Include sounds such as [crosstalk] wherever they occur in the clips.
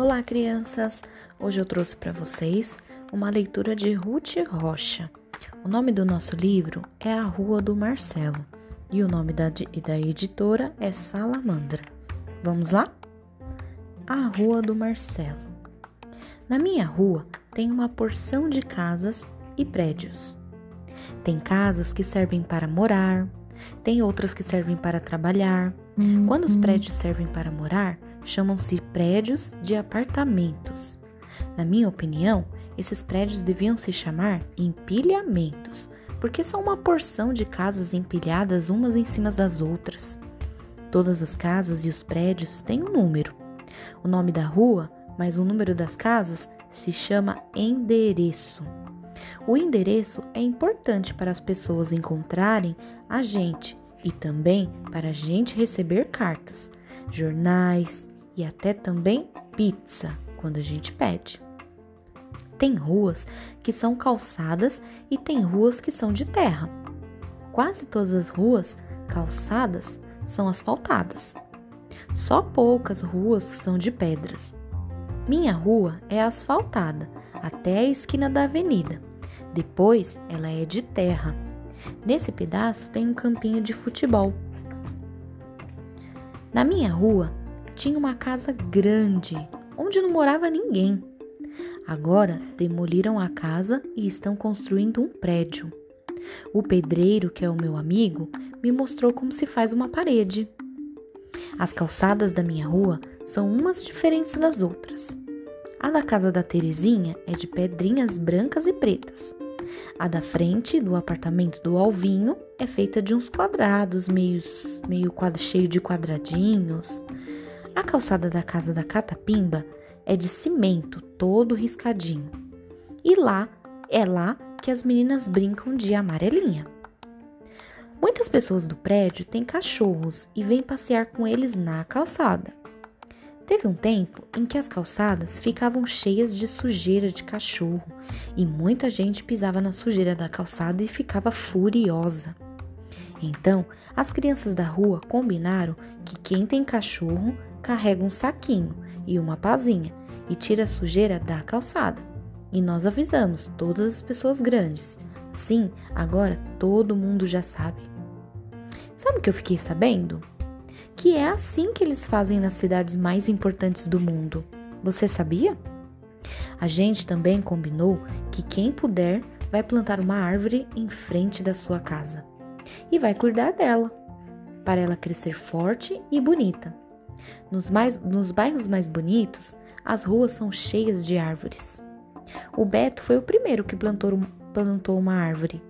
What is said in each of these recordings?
Olá, crianças! Hoje eu trouxe para vocês uma leitura de Ruth Rocha. O nome do nosso livro é A Rua do Marcelo e o nome da, da editora é Salamandra. Vamos lá? A Rua do Marcelo. Na minha rua tem uma porção de casas e prédios. Tem casas que servem para morar, tem outras que servem para trabalhar. Quando os prédios servem para morar, chamam-se prédios de apartamentos. Na minha opinião, esses prédios deviam se chamar empilhamentos, porque são uma porção de casas empilhadas umas em cima das outras. Todas as casas e os prédios têm um número. O nome da rua, mais o número das casas, se chama endereço. O endereço é importante para as pessoas encontrarem a gente e também para a gente receber cartas, jornais, e até também pizza quando a gente pede. Tem ruas que são calçadas e tem ruas que são de terra. Quase todas as ruas calçadas são asfaltadas. Só poucas ruas são de pedras. Minha rua é asfaltada até a esquina da avenida. Depois ela é de terra. Nesse pedaço tem um campinho de futebol. Na minha rua tinha uma casa grande, onde não morava ninguém. Agora demoliram a casa e estão construindo um prédio. O pedreiro, que é o meu amigo, me mostrou como se faz uma parede. As calçadas da minha rua são umas diferentes das outras. A da casa da Terezinha é de pedrinhas brancas e pretas. A da frente do apartamento do Alvinho é feita de uns quadrados, meio, meio cheio de quadradinhos. A calçada da casa da Catapimba é de cimento, todo riscadinho. E lá é lá que as meninas brincam de amarelinha. Muitas pessoas do prédio têm cachorros e vêm passear com eles na calçada. Teve um tempo em que as calçadas ficavam cheias de sujeira de cachorro e muita gente pisava na sujeira da calçada e ficava furiosa. Então, as crianças da rua combinaram que quem tem cachorro carrega um saquinho e uma pazinha e tira a sujeira da calçada. E nós avisamos todas as pessoas grandes. Sim, agora todo mundo já sabe. Sabe o que eu fiquei sabendo? Que é assim que eles fazem nas cidades mais importantes do mundo. Você sabia? A gente também combinou que quem puder vai plantar uma árvore em frente da sua casa e vai cuidar dela, para ela crescer forte e bonita. Nos, mais, nos bairros mais bonitos, as ruas são cheias de árvores. O Beto foi o primeiro que plantou, plantou uma árvore.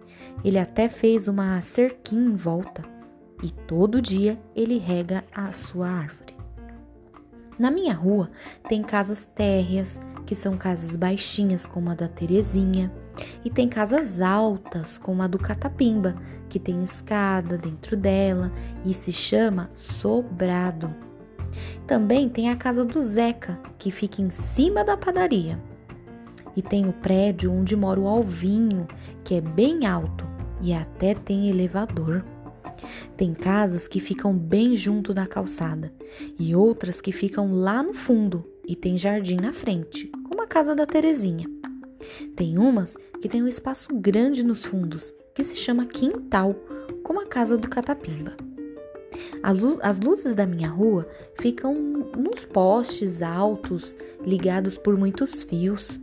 Ele até fez uma cerquinha em volta e todo dia ele rega a sua árvore. Na minha rua tem casas térreas, que são casas baixinhas como a da Terezinha, e tem casas altas como a do Catapimba, que tem escada dentro dela e se chama sobrado. Também tem a casa do Zeca, que fica em cima da padaria. E tem o prédio onde mora o Alvinho, que é bem alto e até tem elevador. Tem casas que ficam bem junto da calçada e outras que ficam lá no fundo e tem jardim na frente, como a casa da Terezinha. Tem umas que tem um espaço grande nos fundos, que se chama quintal, como a casa do Catapimba. As luzes da minha rua ficam nos postes altos, ligados por muitos fios.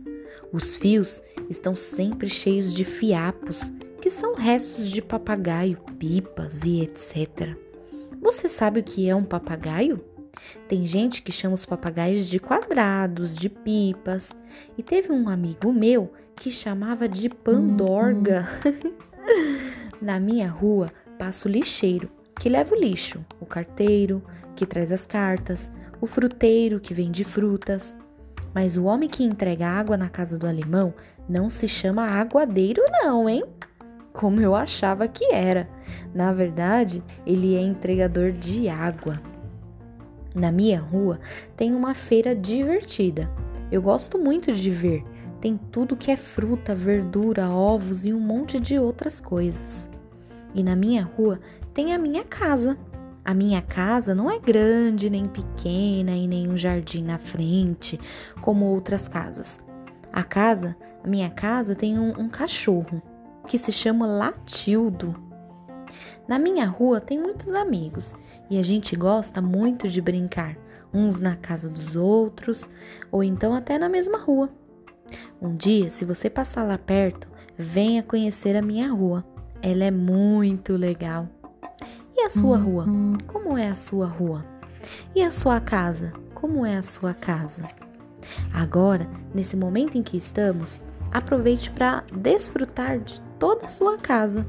Os fios estão sempre cheios de fiapos, que são restos de papagaio, pipas e etc. Você sabe o que é um papagaio? Tem gente que chama os papagaios de quadrados, de pipas, e teve um amigo meu que chamava de pandorga. [laughs] Na minha rua passa o lixeiro que leva o lixo, o carteiro, que traz as cartas, o fruteiro, que vende frutas. Mas o homem que entrega água na casa do alemão não se chama aguadeiro, não, hein? Como eu achava que era. Na verdade, ele é entregador de água. Na minha rua tem uma feira divertida. Eu gosto muito de ver. Tem tudo que é fruta, verdura, ovos e um monte de outras coisas. E na minha rua tem a minha casa. A minha casa não é grande nem pequena e nem um jardim na frente, como outras casas. A casa, a minha casa tem um, um cachorro que se chama Latildo. Na minha rua tem muitos amigos e a gente gosta muito de brincar, uns na casa dos outros ou então até na mesma rua. Um dia, se você passar lá perto, venha conhecer a minha rua. Ela é muito legal. E a sua rua? Como é a sua rua? E a sua casa? Como é a sua casa? Agora, nesse momento em que estamos, aproveite para desfrutar de toda a sua casa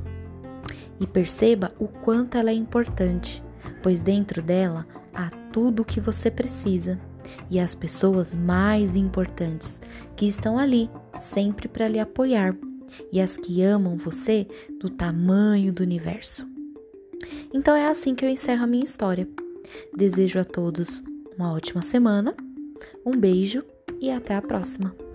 e perceba o quanto ela é importante, pois dentro dela há tudo o que você precisa e as pessoas mais importantes que estão ali sempre para lhe apoiar e as que amam você do tamanho do universo. Então é assim que eu encerro a minha história. Desejo a todos uma ótima semana, um beijo e até a próxima!